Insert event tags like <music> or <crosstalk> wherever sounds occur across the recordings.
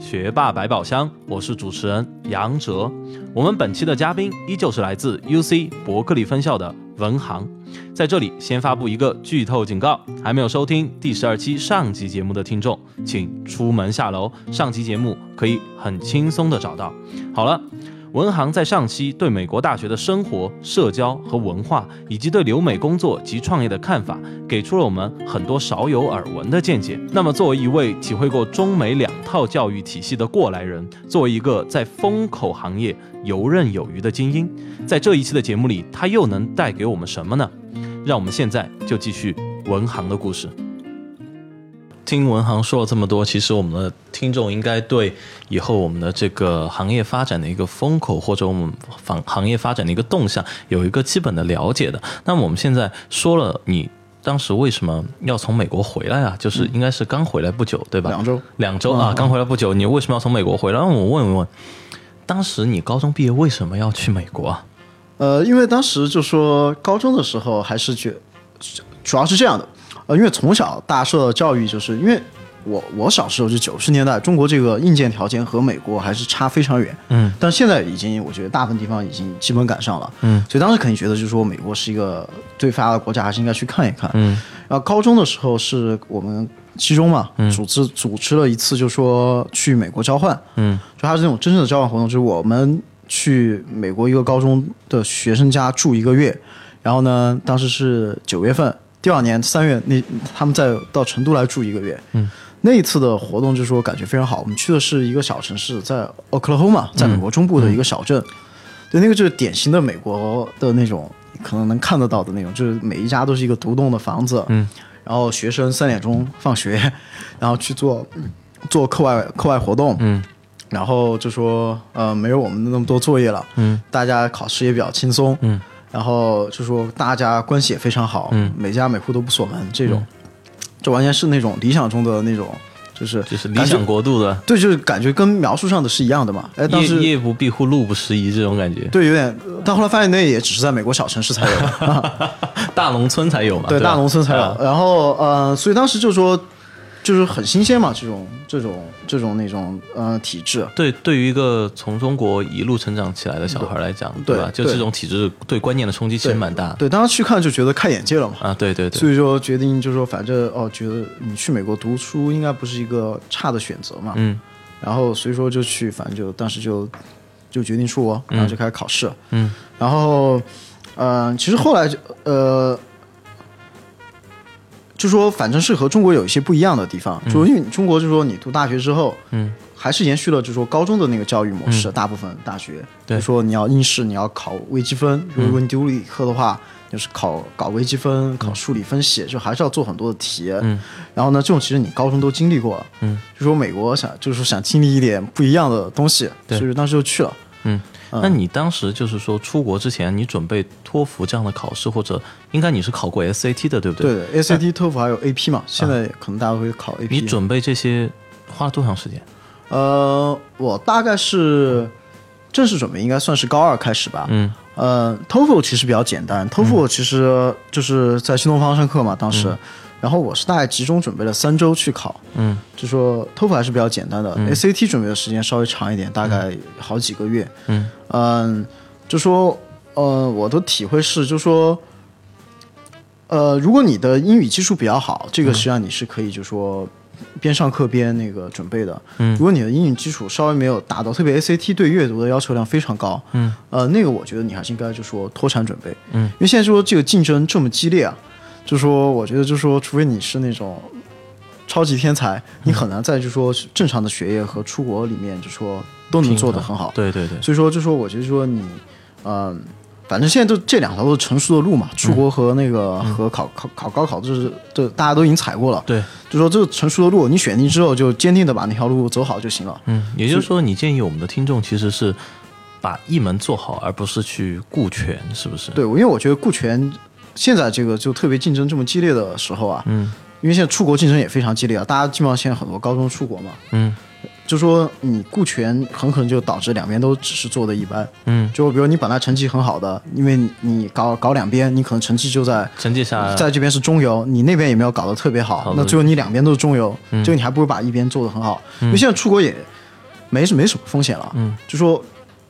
学霸百宝箱，我是主持人杨哲。我们本期的嘉宾依旧是来自 UC 伯克利分校的文航。在这里先发布一个剧透警告：还没有收听第十二期上集节目的听众，请出门下楼，上集节目可以很轻松的找到。好了。文航在上期对美国大学的生活、社交和文化，以及对留美工作及创业的看法，给出了我们很多少有耳闻的见解。那么，作为一位体会过中美两套教育体系的过来人，作为一个在风口行业游刃有余的精英，在这一期的节目里，他又能带给我们什么呢？让我们现在就继续文航的故事。听文航说了这么多，其实我们的听众应该对以后我们的这个行业发展的一个风口，或者我们行行业发展的一个动向，有一个基本的了解的。那么我们现在说了，你当时为什么要从美国回来啊？就是应该是刚回来不久，对吧？两周，两周啊，刚回来不久，你为什么要从美国回来？让我问一问，当时你高中毕业为什么要去美国啊？呃，因为当时就说高中的时候还是觉，主要是这样的。呃，因为从小大受的教育，就是因为我我小时候就九十年代，中国这个硬件条件和美国还是差非常远，嗯，但现在已经我觉得大部分地方已经基本赶上了，嗯，所以当时肯定觉得就是说美国是一个最发达的国家，还是应该去看一看，嗯，然后高中的时候是我们七中嘛，组织组织了一次，就是说去美国交换，嗯，就它是那种真正的交换活动，就是我们去美国一个高中的学生家住一个月，然后呢，当时是九月份。第二年三月，那他们再到成都来住一个月。嗯，那一次的活动就是说感觉非常好。我们去的是一个小城市，在 Oklahoma，在美国中部的一个小镇。对，那个就是典型的美国的那种，可能能看得到的那种，就是每一家都是一个独栋的房子。嗯，然后学生三点钟放学，<laughs> 然后去做做课外课外活动。嗯，然后就说呃，没有我们那么多作业了。嗯，大家考试也比较轻松。嗯。然后就说大家关系也非常好，嗯，每家每户都不锁门，这种，这完全是那种理想中的那种，就是就是理想国度的，对，就是感觉跟描述上的是一样的嘛。哎，当时夜不闭户，路不拾遗这种感觉，对，有点。但后来发现那也只是在美国小城市才有，<laughs> <laughs> 大农村才有嘛，对，大农村才有。然后呃，所以当时就说。就是很新鲜嘛，这种这种这种那种呃体制。对，对于一个从中国一路成长起来的小孩来讲，对吧？就这种体制对观念的冲击其实蛮大。对，当时去看就觉得开眼界了嘛。啊，对对对。所以说决定就是说，反正哦，觉得你去美国读书应该不是一个差的选择嘛。嗯。然后所以说就去，反正就当时就就决定出国，然后就开始考试。嗯。然后，嗯，其实后来就呃。就说反正是和中国有一些不一样的地方，就因为中国就说你读大学之后，嗯，还是延续了就说高中的那个教育模式，大部分大学，就说你要应试，你要考微积分，如果你丢理科的话，就是考搞微积分，考数理分析，就还是要做很多的题，嗯，然后呢，这种其实你高中都经历过了，嗯，就说美国想就是说想经历一点不一样的东西，所以当时就去了，嗯。那你当时就是说出国之前，你准备托福这样的考试，或者应该你是考过 SAT 的，对不对？对，SAT、托福还有 AP 嘛？现在可能大家会考 AP。你准备这些花了多长时间？呃，我大概是正式准备应该算是高二开始吧。嗯。呃，托福其实比较简单，托福其实就是在新东方上课嘛，当时。然后我是大概集中准备了三周去考，嗯，就说托福还是比较简单的，SAT 准备的时间稍微长一点，大概好几个月，嗯。嗯，就说呃，我的体会是，就说呃，如果你的英语基础比较好，这个实际上你是可以就说边上课边那个准备的，嗯，如果你的英语基础稍微没有达到，特别 SAT 对阅读的要求量非常高，嗯，呃，那个我觉得你还是应该就说脱产准备，嗯，因为现在说这个竞争这么激烈啊。就说，我觉得，就说，除非你是那种超级天才，你很难在就说正常的学业和出国里面，就说都能做得很好。对对对。所以说，就说，我觉得说你，嗯，反正现在都这两条都是成熟的路嘛，出国和那个和考考考高考，就是这大家都已经踩过了。对。就说这个成熟的路，你选定之后就坚定的把那条路走好就行了。嗯，也就是说，你建议我们的听众其实是把一门做好，而不是去顾全，是不是？对，因为我觉得顾全现在这个就特别竞争这么激烈的时候啊，嗯。因为现在出国竞争也非常激烈啊，大家基本上现在很多高中出国嘛，嗯。就说你顾全很可能就导致两边都只是做的一般。嗯，就比如你本来成绩很好的，因为你搞搞两边，你可能成绩就在成绩下在这边是中游，你那边也没有搞得特别好，好那最后你两边都是中游，嗯。这个你还不如把一边做得很好。因为现在出国也没什没什么风险了，嗯，就说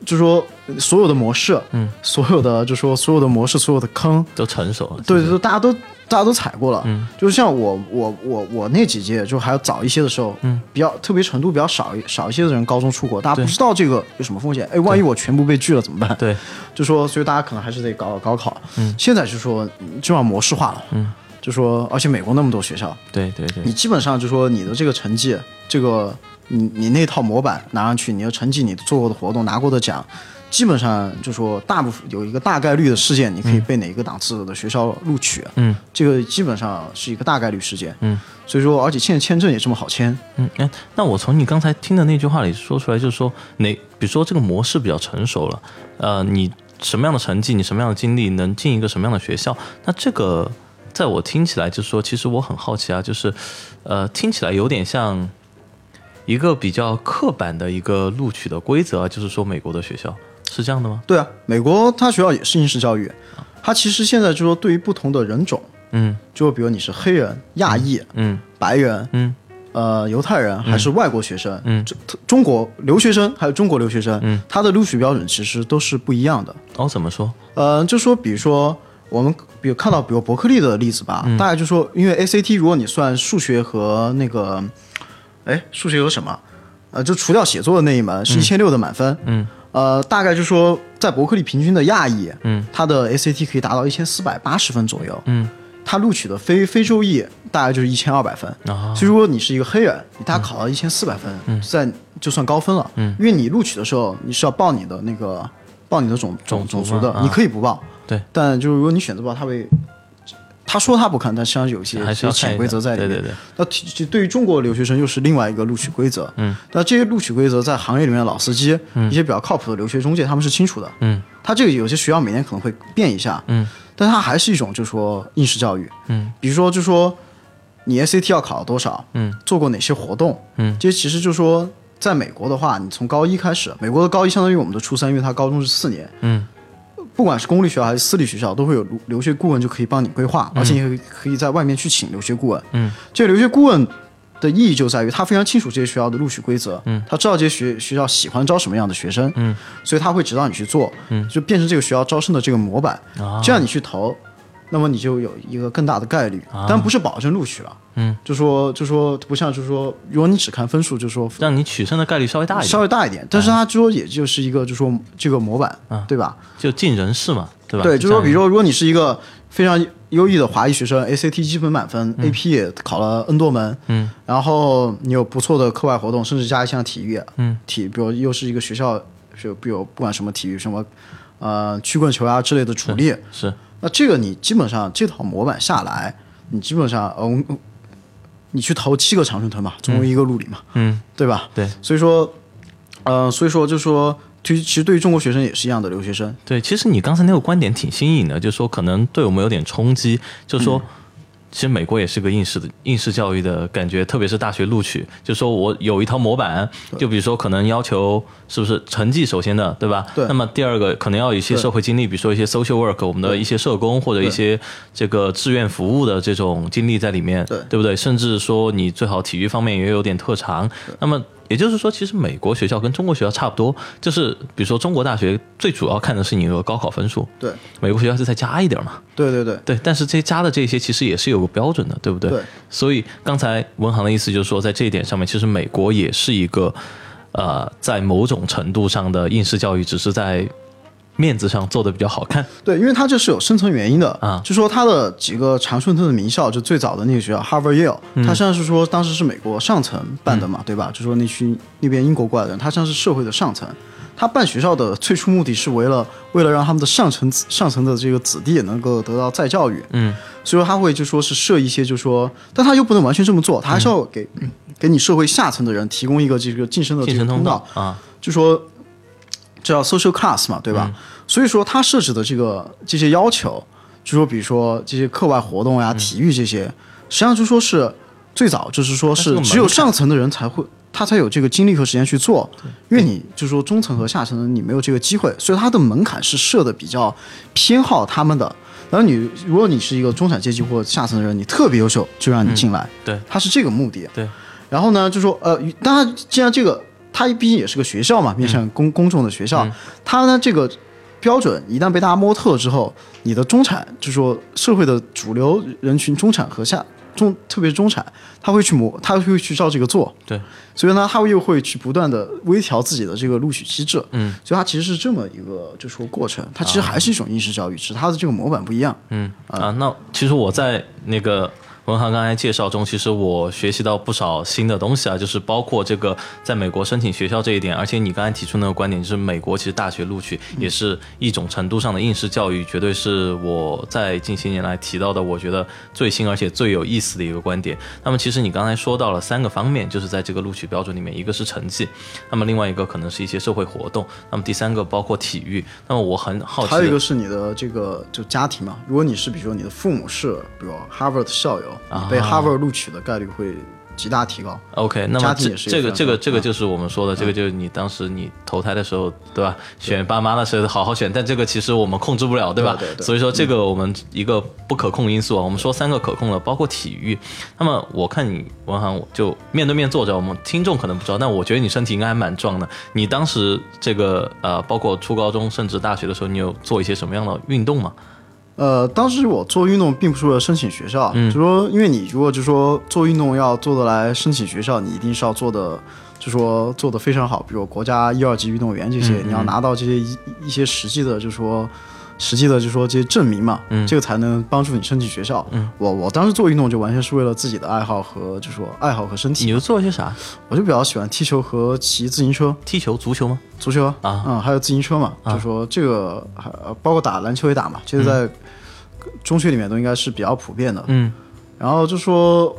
就说所有的模式，嗯，所有的就说所有的模式，所有的坑，都成熟了。对对对，大家都大家都踩过了，嗯，就是像我我我我那几届就还要早一些的时候，嗯，比较特别程度比较少一少一些的人高中出国，大家不知道这个有什么风险，哎，万一我全部被拒了怎么办？对，<laughs> 就说所以大家可能还是得搞高考，嗯，现在就说就要模式化了，嗯，就说而且美国那么多学校，对对对。你，基本上就说你的这个成绩，这个你你那套模板拿上去，你的成绩，你做过的活动，拿过的奖，基本上就说大部分有一个大概率的事件，你可以被哪个档次的学校录取，嗯。这个基本上是一个大概率事件。嗯所以说，而且现在签证也这么好签，嗯，哎，那我从你刚才听的那句话里说出来，就是说哪，比如说这个模式比较成熟了，呃，你什么样的成绩，你什么样的经历，能进一个什么样的学校，那这个在我听起来就是说，其实我很好奇啊，就是，呃，听起来有点像一个比较刻板的一个录取的规则啊，就是说美国的学校是这样的吗？对啊，美国它学校也是应试教育，它其实现在就说对于不同的人种，嗯。就比如你是黑人、亚裔、嗯。白人，嗯。呃，犹太人还是外国学生，嗯。中中国留学生还有中国留学生，嗯，他的录取标准其实都是不一样的。哦，怎么说？呃，就说比如说我们比如看到比如伯克利的例子吧，嗯。大概就说因为 ACT 如果你算数学和那个，哎，数学有什么？呃，就除掉写作的那一门是一千六的满分，嗯。呃，大概就说在伯克利平均的亚裔，嗯。他的 ACT 可以达到一千四百八十分左右，嗯。他录取的非非洲裔大概就是一千二百分。啊。所以如果你是一个黑人，你大概考到一千四百分，在就算高分了。嗯。因为你录取的时候你是要报你的那个报你的种种种种族的，啊。你可以不报，对，但就是如果你选择报，他会他说他不看，但实际上有一些潜规则在里面。对对对，那对于中国留学生又是另外一个录取规则。嗯，那这些录取规则在行业里面的老司机、一些比较靠谱的留学中介他们是清楚的。嗯他这个有些学校每年可能会变一下，嗯但它还是一种就是说应试教育。嗯比如说就说你 SAT 要考多少，嗯做过哪些活动，嗯这些其实就说在美国的话，你从高一开始，美国的高一相当于我们的初三，因为他高中是四年，嗯不管是公立学校还是私立学校，都会有留留学顾问就可以帮你规划，而且你可以在外面去请留学顾问。嗯，这个留学顾问的意义就在于他非常清楚这些学校的录取规则，嗯，他知道这些学学校喜欢招什么样的学生，嗯，所以他会指导你去做，嗯，就变成这个学校招生的这个模板，啊，这样你去投，那么你就有一个更大的概率，啊。但不是保证录取了。嗯，就说就说不像就是说，如果你只看分数，就说让你取胜的概率稍微大一点，稍微大一点，但是它就说也就是一个就说这个模板，啊。对吧？就尽人事嘛，对吧？对，就说比如说，如果你是一个非常优异的华裔学生，ACT 基本满分、a p 也考了 N 多门，嗯，然后你有不错的课外活动，甚至加一项体育，嗯，体，比如又是一个学校，就比如不管什么体育，什么呃曲棍球啊之类的主力，是那这个你基本上这套模板下来，你基本上嗯、呃你去投七个长春藤嘛，总有一个路里嘛，嗯对吧？对所以说，呃，所以说就说，其实其实对于中国学生也是一样的，留学生，对，其实你刚才那个观点挺新颖的，就是说可能对我们有点冲击，就是说。其实美国也是个应试的应试教育的感觉，特别是大学录取，就说我有一套模板，就比如说可能要求是不是成绩首先的，对吧？对。那么第二个可能要有一些社会经历，比如说一些 social work，我们的一些社工或者一些这个志愿服务的这种经历在里面，对。不对？甚至说你最好体育方面也有点特长。那么也就是说，其实美国学校跟中国学校差不多，就是比如说中国大学最主要看的是你的高考分数，对美国学校是再加一点嘛。对对对对，但是这些加的这些其实也是有个标准的，对不对？对。所以刚才文航的意思就是说，在这一点上面，其实美国也是一个呃，在某种程度上的应试教育，只是在面子上做的比较好看。对，因为它这是有深层原因的啊就说它的几个常春藤的名校，就最早的那个学校 Harvard Yale，、它嗯实际上是说当时是美国上层办的嘛，对吧？就说那群那边英国过来的人，他实际上是社会的上层。他办学校的最初目的是为了为了让他们的上层上层的这个子弟也能够得到再教育，嗯所以说他会就说是设一些，就说，但他又不能完全这么做，他还是要给、给你社会下层的人提供一个这个晋升的这个通道道，啊，就说这叫 social class 嘛，对嗯吧？所以说它设置的这个这些要求，就说比如说这些课外活动嗯呀、体育这些，实际上就说是最早就是说是只有上层的人才会。他才有这个精力和时间去做，因为你就说中层和下层的你没有这个机会，所以它的门槛是设的比较偏好他们的。然后你如果你是一个中产阶级或下层的人，你特别优秀，就让你进来，对他是这个目的。对，然后呢，就说呃，当然，既然这个它毕竟也是个学校嘛，面向公、公众的学校，它呢这个标准一旦被大家摸透了之后，你的中产，就是说社会的主流人群，中产和下中，特别是中产，他会去模，他会去照这个做，对，所以呢，他又会去不断的微调自己的这个录取机制，嗯，所以它其实是这么一个就说过程，它其实还是一种应试教育，只是它的这个模板不一样。嗯。啊，那其实我在那个文航刚才介绍中，其实我学习到不少新的东西啊，就是包括这个在美国申请学校这一点，而且你刚才提出那个观点，就是美国其实大学录取也是一种程度上的应试教育，绝对是我在近些年来提到的，我觉得最新而且最有意思的一个观点。那么其实你刚才说到了三个方面，就是在这个录取标准里面，一个是成绩，那么另外一个可能是一些社会活动，那么第三个包括体育。那么我很好奇，还有一个是你的这个就家庭嘛，如果你是比如说你的父母是比如 Harvard 校友，啊你被哈佛录取的概率会极大提高。OK，那么这个这个这个这个就是我们说的，这个就是你当时你投胎的时候，对吧？选爸妈的时候好好选，但这个其实我们控制不了，对吧？对对对所以说这个我们一个不可控因素啊，我们说三个可控的，包括体育。那么我看你文航就面对面坐着，我们听众可能不知道，但我觉得你身体应该还蛮壮的。你当时这个呃，包括初高中甚至大学的时候，你有做一些什么样的运动吗？呃，当时我做运动并不是为了申请学校，就说因为你如果就说做运动要做得来申请学校，你一定是要做的，就说做的非常好，比如国家一二级运动员这些，你要拿到这些一一些实际的，就说实际的，就说这些证明嘛，这个才能帮助你申请学校。我我当时做运动就完全是为了自己的爱好和就说爱好和身体，你又做了些啥？我就比较喜欢踢球和骑自行车。踢球、足球吗？足球啊嗯，还有自行车嘛，就说这个还呃包括打篮球也打嘛，这个在中学里面都应该是比较普遍的。嗯然后就说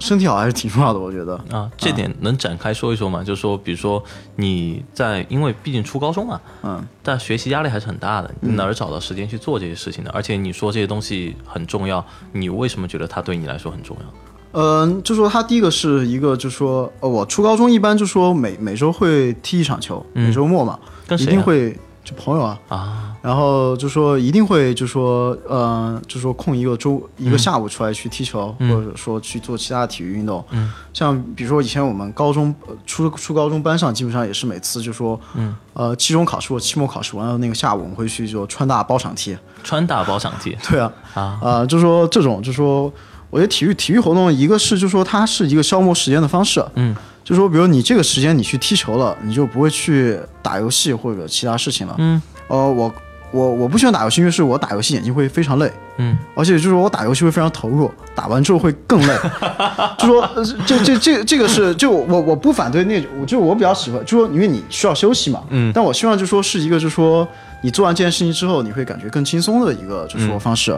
身体好还是挺重要的，我觉得。啊，这点能展开说一说吗？就是说，比如说你在，因为毕竟初高中嘛，嗯，但学习压力还是很大的，你哪儿找到时间去做这些事情呢？而且你说这些东西很重要，你为什么觉得它对你来说很重要？嗯，就说他第一个是一个，就说呃，我初高中一般就说每每周会踢一场球，每周末嘛，一跟谁啊定会就朋友啊，啊，然后就说一定会就说呃，就说空一个周一个下午出来去踢球，或者说去做其他体育运动。嗯，像比如说以前我们高中呃初初高中班上基本上也是每次就说，嗯，呃，期中考试或期末考试完了那个下午，我们会去就川大包场踢。川大包场踢。<laughs> 对啊，啊，啊，就说这种，就说我觉得体育体育活动，一个是就说它是一个消磨时间的方式，嗯，就说比如你这个时间你去踢球了，你就不会去打游戏或者其他事情了。嗯，呃，我我我不喜欢打游戏，因为是我打游戏眼睛会非常累，嗯，而且就是我打游戏会非常投入，打完之后会更累。<laughs> 就说呃这这这这个是就我我不反对那种，我就我比较喜欢，就说因为你需要休息嘛，嗯但我希望就说是一个就说你做完这件事情之后，你会感觉更轻松的一个就说方式。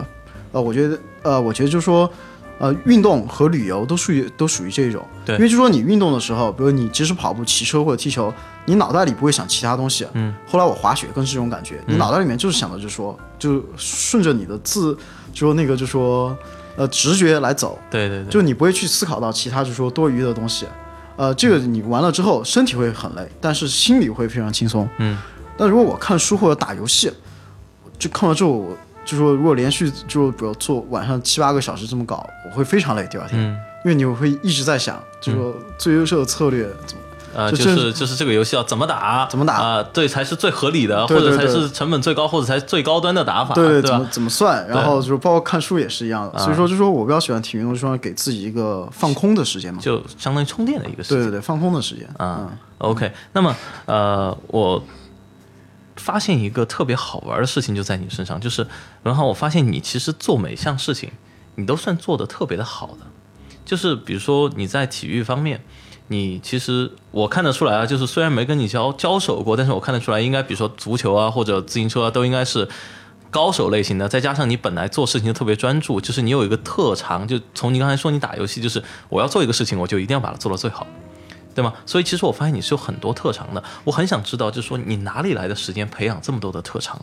呃，我觉得呃，我觉得就说。呃，运动和旅游都属于都属于这种，对。因为就说你运动的时候，比如你即使跑步、骑车或者踢球，你脑袋里不会想其他东西。嗯，后来我滑雪更是这种感觉，你脑袋里面就是想的，就是说，就顺着你的自，就说那个，就说呃直觉来走，对对对，就你不会去思考到其他，就说多余的东西。呃，这个你完了之后，身体会很累，但是心里会非常轻松。嗯，但如果我看书或者打游戏，就看完之后，我就说如果连续就比如做晚上七八个小时这么搞，我会非常累第二天，嗯。因为你会一直在想，就说最优秀的策略怎么。呃，就就是就是这个游戏要怎么打，怎么打？啊、对才是最合理的，对对或者才是成本最高，或者才是最高端的打法，对？怎么怎么算，然后就是包括看书也是一样的，啊。所以说就说我比较喜欢体育运动，就说给自己一个放空的时间嘛。就相当于充电的一个时间。对对对，放空的时间。嗯。OK，那么呃，我发现一个特别好玩的事情就在你身上，就是文豪，我发现你其实做每项事情，你都算做的特别的好的。就是比如说你在体育方面，你其实我看得出来啊，就是虽然没跟你交交手过，但是我看得出来，应该比如说足球啊或者自行车啊，都应该是高手类型的。再加上你本来做事情就特别专注，就是你有一个特长，就从你刚才说你打游戏，就是我要做一个事情，我就一定要把它做到最好。对吗？所以其实我发现你是有很多特长的，我很想知道，就是说你哪里来的时间培养这么多的特长？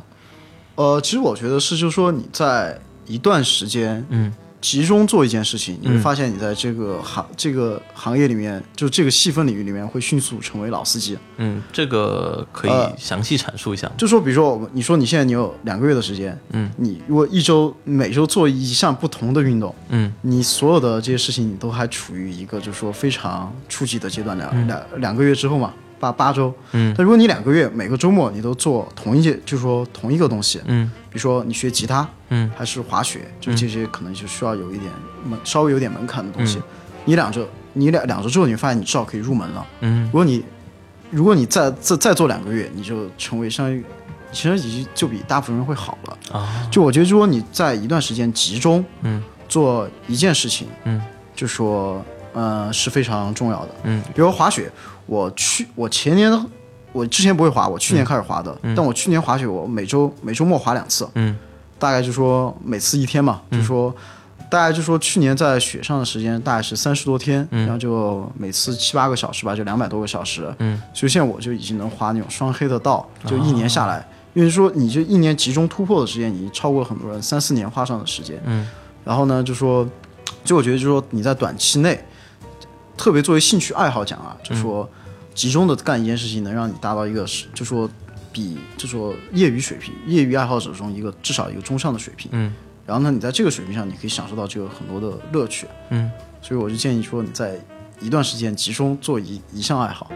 呃，其实我觉得是，就是说你在一段时间，嗯，集中做一件事情，你会发现你在这个行这个行业里面，就这个细分领域里面，会迅速成为老司机。嗯，这个可以呃详细阐述一下吗。就说，比如说我们，你说你现在你有两个月的时间，嗯，你如果一周每周做一项不同的运动，嗯你所有的这些事情，你都还处于一个就是说非常初级的阶段，两、两两个月之后嘛，八八周，嗯，但如果你两个月每个周末你都做同一件，就是说同一个东西，嗯。比如说你学吉他，嗯。还是滑雪，就这些可能就需要有一点门，稍微有点门槛的东西，你两周，你两两周之后，你发现你至少可以入门了。嗯。如果你如果你再再再做两个月，你就成为相当于，其实已经就比大部分人会好了。啊，就我觉得，如果你在一段时间集中嗯。做一件事情，嗯。就说呃是非常重要的。嗯。比如滑雪，我去我前年我之前不会滑，我去年开始滑的，但我去年滑雪我每周每周末滑两次，嗯。大概就说每次一天嘛，就说大概就说去年在雪上的时间大概是三十多天，然后就每次七八个小时吧，就两百多个小时。嗯，所以现在我就已经能滑那种双黑的道，就一年下来，因为说你就一年集中突破的时间已经超过很多人三四年花上的时间。嗯，然后呢，就说就我觉得就说你在短期内，特别作为兴趣爱好讲啊，就说集中的干一件事情，能让你达到一个是就说比就说业余水平、业余爱好者中一个至少一个中上的水平。嗯然后呢，你在这个水平上，你可以享受到这个很多的乐趣。嗯。所以我就建议说，你在一段时间集中做一一项爱好。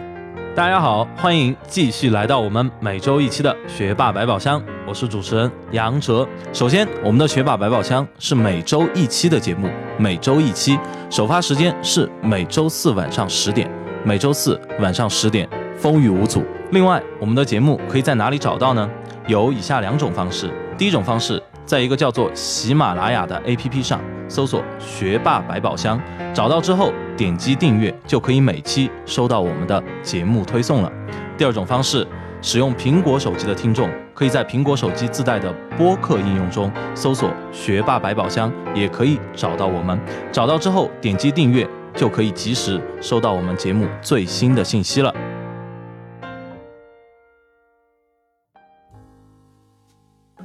大家好，欢迎继续来到我们每周一期的学霸百宝箱，我是主持人杨哲。首先，我们的学霸百宝箱是每周一期的节目，每周一期，首发时间是每周四晚上十点，每周四晚上十点，风雨无阻。另外，我们的节目可以在哪里找到呢？有以下两种方式。第一种方式，在一个叫做喜马拉雅的 APP 上搜索“学霸百宝箱”，找到之后点击订阅，就可以每期收到我们的节目推送了。第二种方式，使用苹果手机的听众，可以在苹果手机自带的播客应用中搜索“学霸百宝箱”，也可以找到我们。找到之后点击订阅，就可以及时收到我们节目最新的信息了。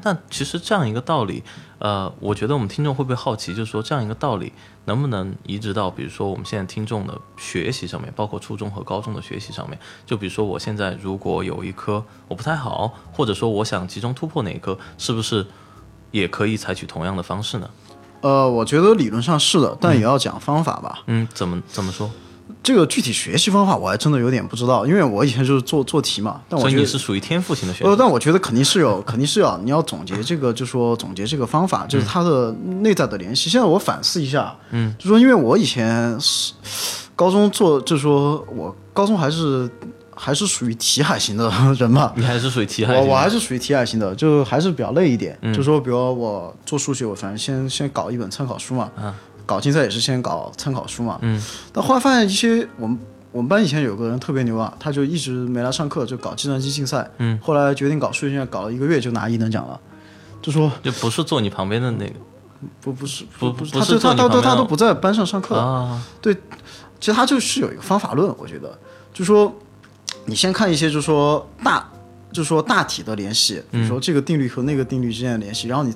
但其实这样一个道理，呃，我觉得我们听众会不会好奇，就是说这样一个道理能不能移植到，比如说我们现在听众的学习上面，包括初中和高中的学习上面？就比如说我现在如果有一科我不太好，或者说我想集中突破哪一科，是不是也可以采取同样的方式呢？呃，我觉得理论上是的，但也要讲方法吧。嗯，怎么怎么说？这个具体学习方法我还真的有点不知道，因为我以前就是做做题嘛。但我所以觉得你是属于天赋型的但我觉得肯定是有，肯定是要你要总结这个，就说总结这个方法，就是它的内在的联系。现在我反思一下，嗯，就说因为我以前是高中做，就说我高中还是还是属于题海型的人嘛，你还是属于题海型的我我还是属于题海型的，就还是比较累一点。嗯就说比如我做数学，我反正先先搞一本参考书嘛，啊搞竞赛也是先搞参考书嘛。嗯，但后来发现一些我们我们班以前有个人特别牛啊，他就一直没来上课，就搞计算机竞赛。嗯，后来决定搞数学竞赛，搞了一个月就拿一等奖了。就说就不是坐你旁边的那个不不是不不是，他就他他他他都不在班上上课。啊，其实他就是有一个方法论，我觉得，就说你先看一些，就说大，就说大体的联系，比如说这个定律和那个定律之间的联系，然后你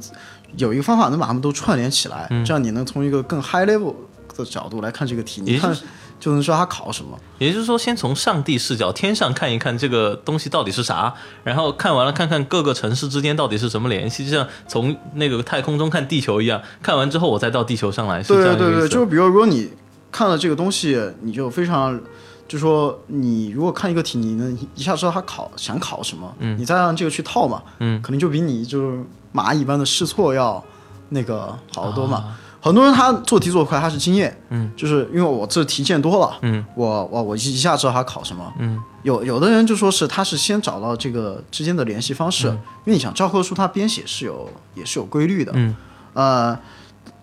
有一个方法能把它们都串联起来，这样你能从一个更 high level 的角度来看这个题，你看就就能知道它考什么。也就是说，先从上帝视角，天上看一看这个东西到底是啥，然后看完了看看各个城市之间到底是什么联系，就像从那个太空中看地球一样。看完之后，我再到地球上来，是这对对对，样一个意思。就是比如如果你看了这个东西，你就非常。就说你如果看一个题，你能一下知道他考想考什么，嗯，你再让这个去套嘛，嗯，可能就比你就是蚂蚁般的试错要那个好得多嘛。很多人他做题做得快，他是经验，嗯，就是因为我这题见多了，嗯，我我我一一下知道他考什么，嗯，有有的人就说是他是先找到这个之间的联系方式，因为你想教科书它编写是有也是有规律的，嗯，呃，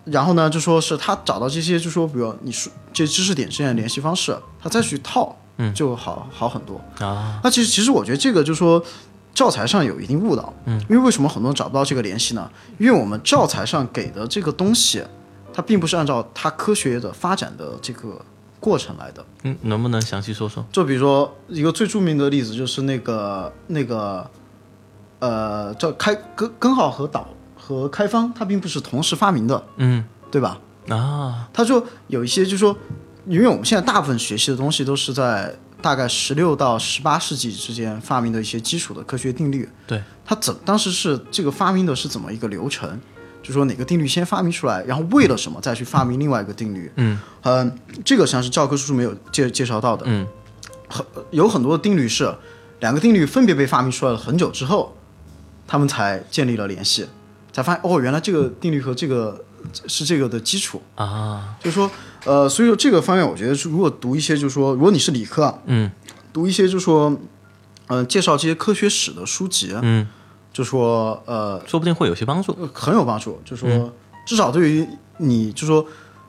然后呢就说是他找到这些就说比如你说这知识点之间的联系方式，他再去套，嗯。就好好很多。啊，那其实其实我觉得这个就是说教材上有一定误导，嗯，因为为什么很多人找不到这个联系呢？因为我们教材上给的这个东西，它并不是按照它科学的发展的这个过程来的。嗯，能不能详细说说？就比如说一个最著名的例子，就是那个那个呃，叫开根根号和导和开方，它并不是同时发明的，嗯对吧？啊，他说有一些就是说，因为我们现在大部分学习的东西都是在大概十六到十八世纪之间发明的一些基础的科学定律。对，它怎当时是这个发明的是怎么一个流程？就说哪个定律先发明出来，然后为了什么再去发明另外一个定律？嗯嗯，这个实际上是教科书没有介介绍到的。嗯很有很多的定律是两个定律分别被发明出来了很久之后，他们才建立了联系，才发现哦，原来这个定律和这个是这个的基础。啊，就是说，呃，所以说这个方面，我觉得是如果读一些，就是说，如果你是理科啊，嗯读一些就是说，呃，介绍这些科学史的书籍，嗯，就说，呃，说不定会有些帮助。很有帮助。就说，至少对于你，就说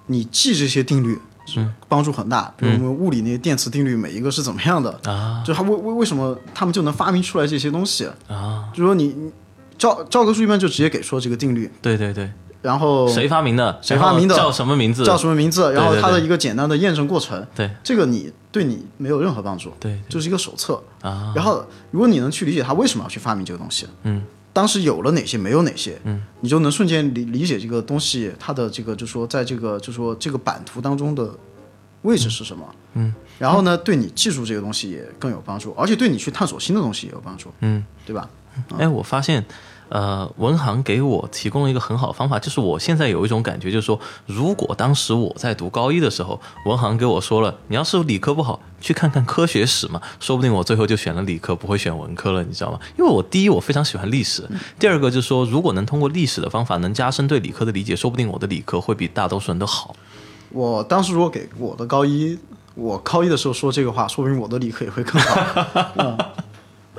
你记这些定律，是帮助很大。比如我们物理那些电磁定律，每一个是怎么样的，啊就他为为为什么他们就能发明出来这些东西？啊，就说你你教教科书一般就直接给说这个定律，对对对，然后谁发明的？谁发明的？叫什么名字？叫什么名字，然后它的一个简单的验证过程，对。这个你对你没有任何帮助，对就是一个手册。啊，然后，如果你能去理解他为什么要去发明这个东西，嗯，当时有了哪些，没有哪些，嗯，你就能瞬间理理解这个东西它的这个，就说在这个，就说这个版图当中的位置是什么，嗯，然后呢，对你记住这个东西也更有帮助，而且对你去探索新的东西也有帮助，嗯，对吧？哎，我发现，呃，文行给我提供了一个很好的方法，就是我现在有一种感觉，就是说，如果当时我在读高一的时候，文行给我说了，你要是理科不好，去看看科学史嘛，说不定我最后就选了理科，不会选文科了，你知道吗？因为我第一我非常喜欢历史，第二个就是说，如果能通过历史的方法能加深对理科的理解，说不定我的理科会比大多数人都好。我当时如果给我的高一，我高一的时候说这个话，说不定我的理科也会更好。<laughs> 嗯，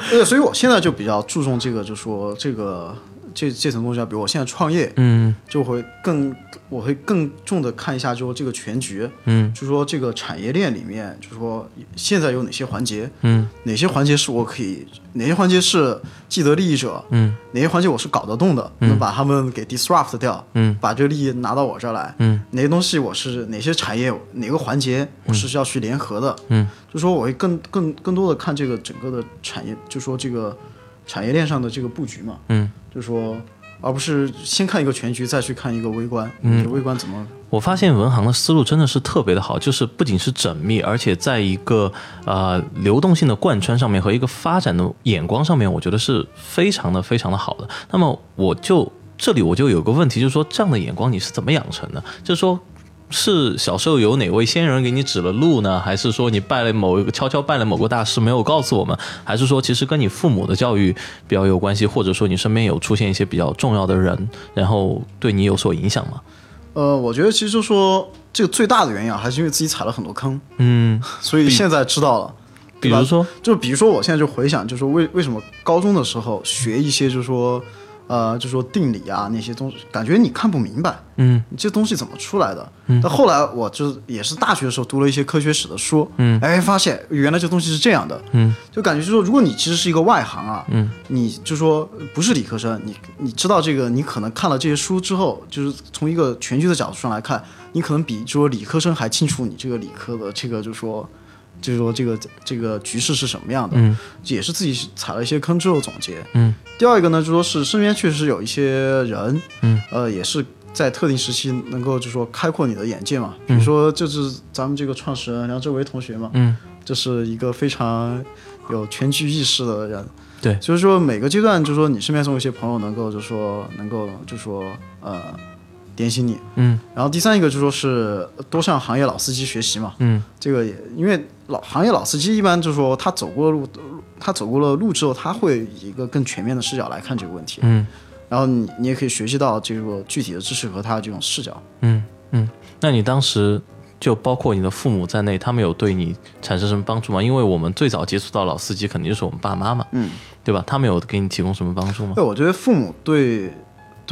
对，所以我现在就比较注重这个，就说这个这这层东西啊，比如我现在创业，嗯。就会更我会更重的看一下，就这个全局，嗯。就说这个产业链里面，就说现在有哪些环节，嗯。哪些环节是我可以，哪些环节是既得利益者，嗯。哪些环节我是搞得动的，能把他们给 disrupt 掉，嗯。把这个利益拿到我这儿来，嗯。哪些东西我是哪些产业哪个环节我是要去联合的，嗯，就说我会更更更多的看这个整个的产业，就说这个产业链上的这个布局嘛，嗯。就说而不是先看一个全局，再去看一个微观，嗯，微观怎么我发现文行的思路真的是特别的好，就是不仅是缜密，而且在一个呃流动性的贯穿上面和一个发展的眼光上面，我觉得是非常的非常的好的。那么我就这里我就有个问题，就是说这样的眼光你是怎么养成的？就是说。是小时候有哪位仙人给你指了路呢？还是说你拜了某一个悄悄拜了某个大师没有告诉我们？还是说其实跟你父母的教育比较有关系？或者说你身边有出现一些比较重要的人，然后对你有所影响吗？呃，我觉得其实就说这个最大的原因啊，还是因为自己踩了很多坑，嗯，所以现在知道了。比如说，就比如说，我现在就回想，就是为为什么高中的时候学一些，就是说，呃，就说定理啊那些东西，感觉你看不明白，嗯你这东西怎么出来的？嗯但后来我就也是大学的时候读了一些科学史的书，嗯，哎，发现原来这东西是这样的，嗯，就感觉就是说，如果你其实是一个外行啊，嗯，你就说不是理科生，你你知道这个，你可能看了这些书之后，就是从一个全局的角度上来看，你可能比就说理科生还清楚你这个理科的这个就是说。就是说，这个这个局势是什么样的，嗯也是自己踩了一些坑之后总结。嗯第二个呢，就说是身边确实有一些人，嗯，呃，也是在特定时期能够就说开阔你的眼界嘛。比如说，就是咱们这个创始人梁志维同学嘛，嗯，这是一个非常有全局意识的人。对就是说每个阶段，就是说你身边总有一些朋友能够，就说能够，就说呃点醒你。嗯然后第三一个就说是多向行业老司机学习嘛。嗯这个也因为老行业老司机一般就是说他走过路，他走过了路之后，他会以一个更全面的视角来看这个问题。嗯然后你你也可以学习到这个具体的知识和他的这种视角。嗯嗯，那你当时就包括你的父母在内，他们有对你产生什么帮助吗？因为我们最早接触到老司机，肯定就是我们爸妈嘛，嗯，对吧？他们有给你提供什么帮助吗？对，我觉得父母对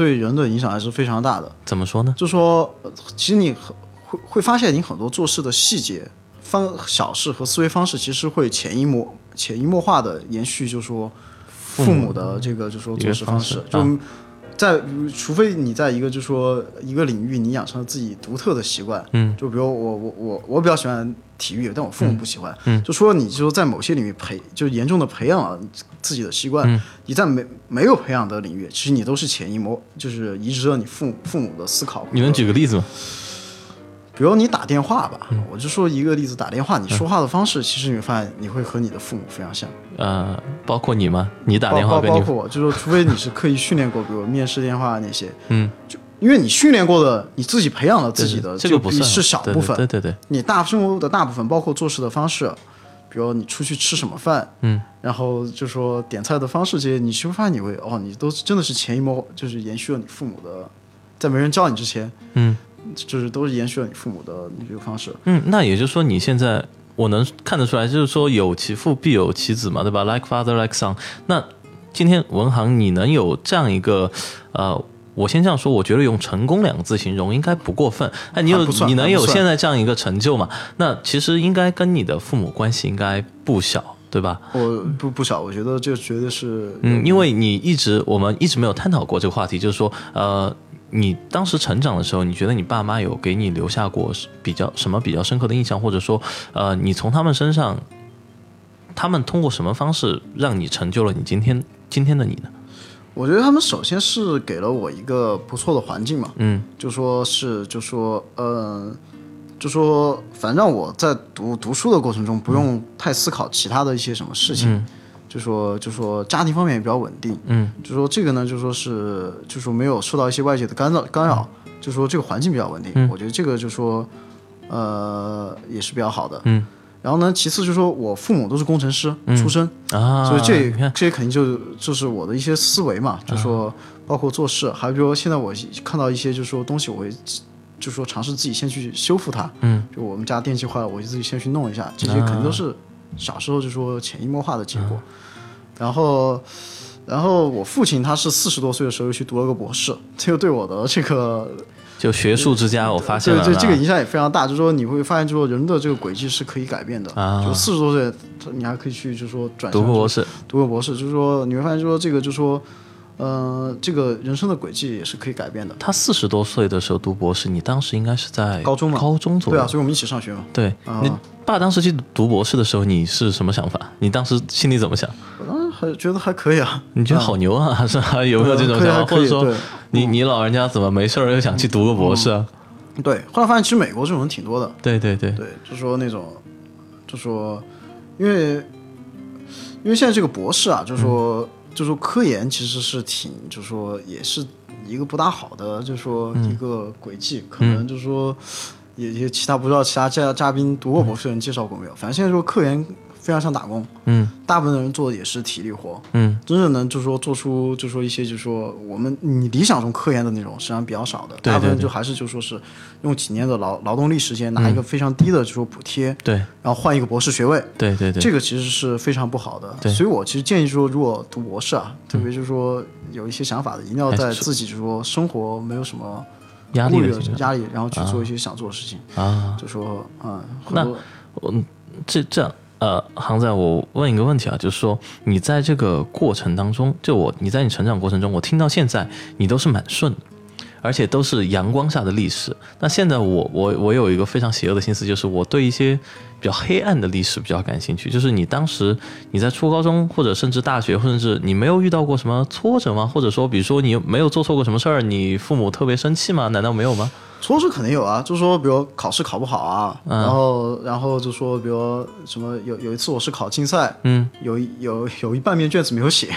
对人的影响还是非常大的。怎么说呢？就说，呃其实你很会会发现，你很多做事的细节、方小事和思维方式，其实会潜移默潜移默化的延续，就说父母的这个就说做事方式就在除非你在一个就是说一个领域你养成了自己独特的习惯，嗯，就比如我我我我比较喜欢体育，但我父母不喜欢，嗯就说你就说在某些领域培就严重的培养了自己的习惯，嗯你在没没有培养的领域，其实你都是潜移默就是移植了你父母父母的思考。你能举个例子吗？比如你打电话吧，嗯。我就说一个例子，打电话你说话的方式，其实你会发现你会和你的父母非常像。呃，包括你吗？你打电话包括我，就是说，除非你是刻意训练过，比如面试电话那些，嗯，就因为你训练过的，你自己培养了自己的，这个不算是小部分。对对对对，你大生活的大部分，包括做事的方式，比如你出去吃什么饭，嗯，然后就说点菜的方式这些，你就会发现你会哦，你都真的是潜移默，就是延续了你父母的，在没人教你之前，嗯就是都是延续了你父母的这个方式。嗯，那也就是说你现在我能看得出来，就是说有其父必有其子嘛，对吧？Like father, like son。那今天文航你能有这样一个呃。我先这样说，我觉得用“成功”两个字形容应该不过分。哎，你有你能有现在这样一个成就嘛？那其实应该跟你的父母关系应该不小，对吧？我不不小，我觉得这绝对是，嗯，因为你一直我们一直没有探讨过这个话题，就是说，呃，你当时成长的时候，你觉得你爸妈有给你留下过比较什么比较深刻的印象，或者说，呃，你从他们身上，他们通过什么方式让你成就了你今天今天的你呢？我觉得他们首先是给了我一个不错的环境嘛，嗯。就说是就说呃，就说反正让我在读读书的过程中不用太思考其他的一些什么事情，嗯就说就说家庭方面也比较稳定，嗯。就说这个呢就说是就说没有受到一些外界的干扰干扰，就说这个环境比较稳定，嗯。我觉得这个就说呃也是比较好的。嗯。然后呢，其次就说我父母都是工程师出身，啊，所以这，这些肯定就就是我的一些思维嘛，就说包括做事，还有比如说现在我看到一些就是说东西，我会就说尝试自己先去修复它。嗯，就我们家电器坏了，我就自己先去弄一下，这些肯定都是小时候就说潜移默化的结果。然后，然后我父亲他是四十多岁的时候又去读了个博士，这个对我的这个就学术之家，我发现了对对，这个影响也非常大。就是说你会发现，就是说人的这个轨迹是可以改变的。啊就四十多岁，你还可以去，就是说转读个博士，读个博士，就是说你会发现，就是说这个，就是说，呃，这个人生的轨迹也是可以改变的。他四十多岁的时候读博士，你当时应该是在高中嘛高中左右，对啊，所以我们一起上学嘛。对，啊你爸当时去读博士的时候，你是什么想法？你当时心里怎么想？我当时还觉得还可以啊。<laughs> 你觉得好牛啊？是吧？<laughs> 有没有这种想法？或者说，你你老人家怎么没事儿又想去读个博士啊？对，后来发现其实美国这种人挺多的。对对对，对，就说那种，就说，因为因为现在这个博士啊，就说、就说科研其实是挺，就说也是一个不大好的，就说一个轨迹，可能就说也也其他不知道其他嘉嘉宾读过博士的人介绍过没有，反正现在说科研非常像打工，嗯。大部分的人做的也是体力活，嗯。真正能就是说做出就是说一些就是说我们你理想中科研的那种实际上比较少的，大部分就还是就说是用几年的劳劳动力时间拿一个非常低的就说补贴，对然后换一个博士学位，对对对，这个其实是非常不好的。对。所以我其实建议说，如果读博士啊，特别就是说有一些想法的，一定要在自己就是说生活没有什么压力的压力，然后去做一些想做的事情，啊。就说嗯，那很多我这这样，呃，航仔，我问一个问题啊，就是说你在这个过程当中，就我你在你成长过程中，我听到现在你都是蛮顺，而且都是阳光下的历史。那现在我我我有一个非常邪恶的心思，就是我对一些比较黑暗的历史比较感兴趣。就是你当时你在初高中或者甚至大学，甚至你没有遇到过什么挫折吗？或者说，比如说你没有做错过什么事儿，你父母特别生气吗？难道没有吗？挫折肯定有啊，就说比如考试考不好啊，嗯。然后然后就说比如什么有有一次我是考竞赛，嗯，有一有有一半面卷子没有写，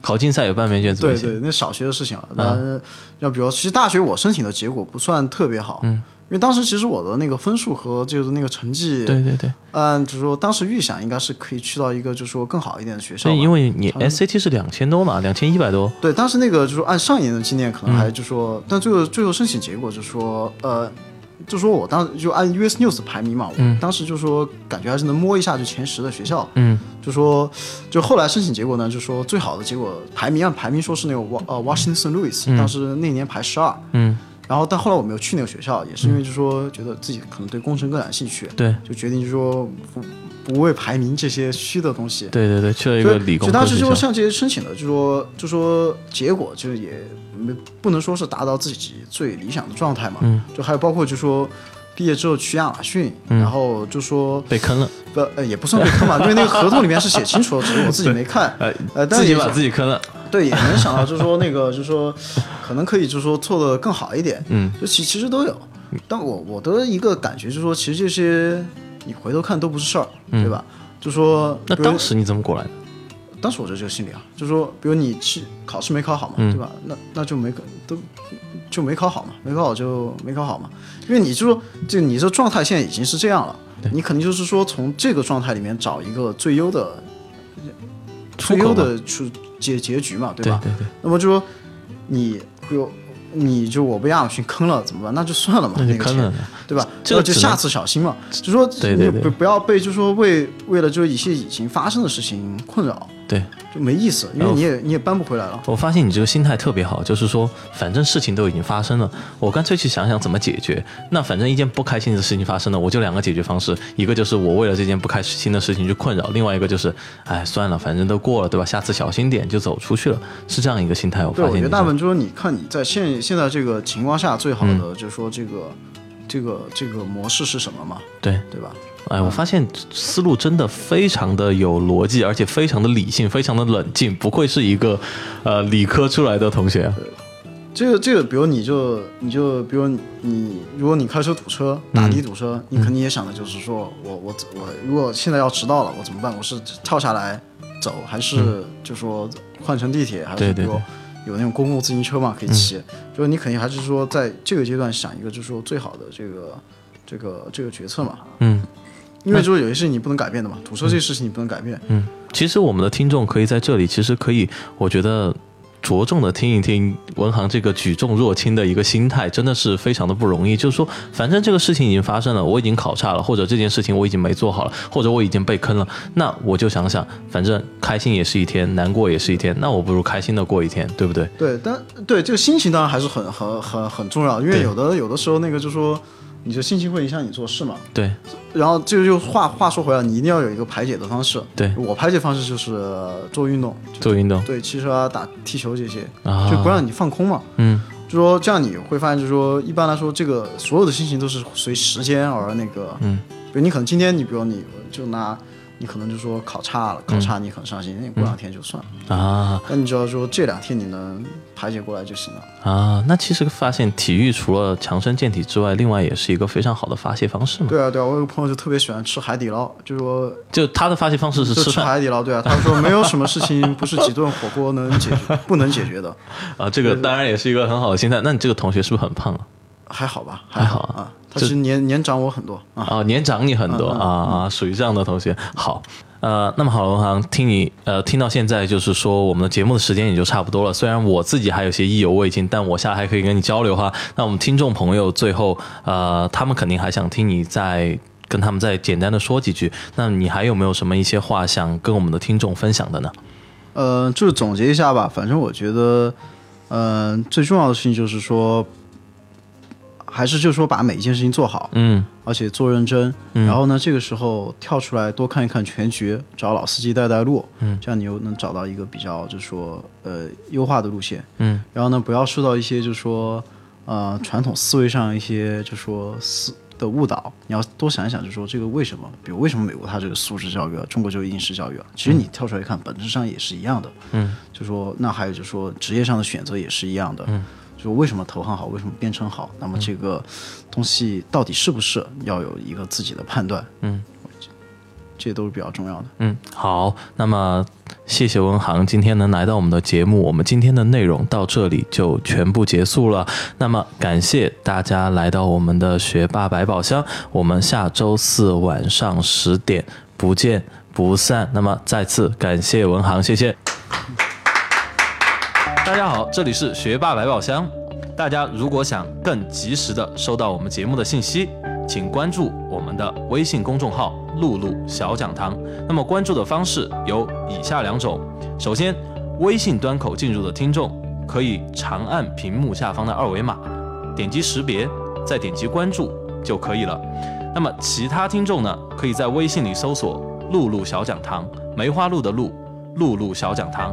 考竞赛有半面卷子没写，对对，那小学的事情啊。那要比如，其实大学我申请的结果不算特别好，为当时其实我的那个分数和就是那个成绩，对对对。按就是说当时预想应该是可以去到一个就是说更好一点的学校所以吧。因为你 SAT 是两千多嘛，两千一百多，对，当时那个就是按上一年的经验，可能嗯。还就说，但最后最后申请结果就说，呃，就说我当就按 US News 排名嘛，我当时就说感觉还是能摸一下就前十的学校，嗯。就说就后来申请结果呢，就说最好的结果排名按排名说是那个 Wa 呃 Washington Louis，、当时那年排十二，嗯，然后但后来我没有去那个学校，也是因为就说觉得自己可能对工程更感兴趣，对，就决定就说不不为排名这些虚的东西。对对对，去了一个理工就当时就。像这些申请的，就说就说结果就是也没不能说是达到自己最理想的状态嘛。嗯，就还有包括就说毕业之后去亚马逊，然后就说被坑了，不呃也不算被坑吧，因为那个合同里面是写清楚了，只是我自己没看。<laughs> 呃呃，但自己把自己坑了。对，也能想到，就是说那个，就是说，可能可以，就是说做的更好一点。嗯，就其其实都有，但我我的一个感觉就是说，其实这些你回头看都不是事儿，对吧？就说嗯那当时你怎么过来的？当时我就这个心理啊，就说，比如你去考试没考好嘛，嗯对吧？那那就没考都就没考好嘛，没考好就没考好嘛，因为你就说，就你这状态现在已经是这样了，你肯定就是说从这个状态里面找一个最优的最优的出结结局嘛，对吧？对对对，那么就说你比如你就我被亚马逊坑了怎么办？那就算了嘛，那那个钱。对吧？这个就下次小心嘛。就说不不要被就说为为了就是一些已经发生的事情困扰，对，就没意思，因为你也你也搬不回来了。我发现你这个心态特别好，就是说，反正事情都已经发生了，我干脆去想想怎么解决。那反正一件不开心的事情发生了，我就两个解决方式，一个就是我为了这件不开心的事情去困扰，另外一个就是，哎，算了，反正都过了，对吧？下次小心点就走出去了，是这样一个心态。我对，发现你是我觉得大部分就是你看你在现现在这个情况下最好的就是说这个这个这个模式是什么嘛，对。对吧？哎，我发现思路真的非常的有逻辑，而且非常的理性，非常的冷静，不愧是一个呃理科出来的同学啊。这个这个，比如你就你就比如你，如果你开车堵车，打的堵车，你肯定也想的就是说我我我如果现在要迟到了，我怎么办？我是跳下来走，还是就说换乘地铁，还是比如有那种公共自行车嘛可以骑？就是你肯定还是说在这个阶段想一个就是说最好的这个这个这个决策嘛，嗯因为就是有些事情你不能改变的嘛，堵车这些事情你不能改变。嗯，其实我们的听众可以在这里，其实可以，我觉得。着重的听一听文航这个举重若轻的一个心态，真的是非常的不容易。就是说，反正这个事情已经发生了，我已经考差了，或者这件事情我已经没做好了，或者我已经被坑了，那我就想想，反正开心也是一天，难过也是一天，那我不如开心的过一天，对不对？对，但对这个心情当然还是很很很很重要，因为有的有的时候那个就说你的心情会影响你做事嘛。对。然后这个就话话说回来，你一定要有一个排解的方式。对，我排解方式就是呃做运动，做运动。对骑车啊、打踢球这些，啊，就不让你放空嘛。嗯。就说这样你会发现，就是说一般来说，这个所有的心情都是随时间而那个，嗯，比如你可能今天你比如你就拿你可能就说考差了，考嗯差你很伤心，那你过两天就算了。啊那你只要说这两天你能排解过来就行了。啊，那其实发现体育除了强身健体之外，另外也是一个非常好的发泄方式嘛。对啊，对啊，我有个朋友就特别喜欢吃海底捞，就说就他的发泄方式是吃吃海底捞，对啊，他说没有什么事情不是几顿火锅能解决不能解决的，啊，这个当然也是一个很好的心态。那你这个同学是不是很胖啊？还好吧，还好啊，他其实年年长我很多啊。啊，年长你很多啊啊，属于这样的同学。好，呃，那么好，文航，听你呃听到现在，就是说我们的节目的时间也就差不多了。虽然我自己还有些意犹未尽，但我下来还可以跟你交流哈。那我们听众朋友最后呃，他们肯定还想听你再跟他们再简单的说几句。那你还有没有什么一些话想跟我们的听众分享的呢？呃，就是总结一下吧，反正我觉得，呃，最重要的事情就是说，还是就是说把每一件事情做好，嗯而且做认真。嗯然后呢，这个时候跳出来多看一看全局，找老司机带带路，嗯，这样你又能找到一个比较就是说呃优化的路线。嗯然后呢，不要受到一些就是说呃传统思维上一些就是说思的误导，你要多想一想，就是说这个为什么？比如为什么美国它这个素质教育啊，中国就是应试教育啊？其实你跳出来一看，本质上也是一样的。嗯，就说那还有就是说职业上的选择也是一样的。嗯，就为什么投行好，为什么编程好？那么这个东西到底是不是要有一个自己的判断？嗯。这些都是比较重要的。嗯，好，那么谢谢文航今天能来到我们的节目，我们今天的内容到这里就全部结束了。那么感谢大家来到我们的学霸百宝箱，我们下周四晚上十点不见不散。那么再次感谢文航，谢谢。大家好，这里是学霸百宝箱。大家如果想更及时的收到我们节目的信息，请关注我们的微信公众号“露露小讲堂”。那么关注的方式有以下两种：首先，微信端口进入的听众可以长按屏幕下方的二维码，点击识别，再点击关注就可以了。那么其他听众呢，可以在微信里搜索露露小讲堂，梅花鹿的鹿，露露小讲堂，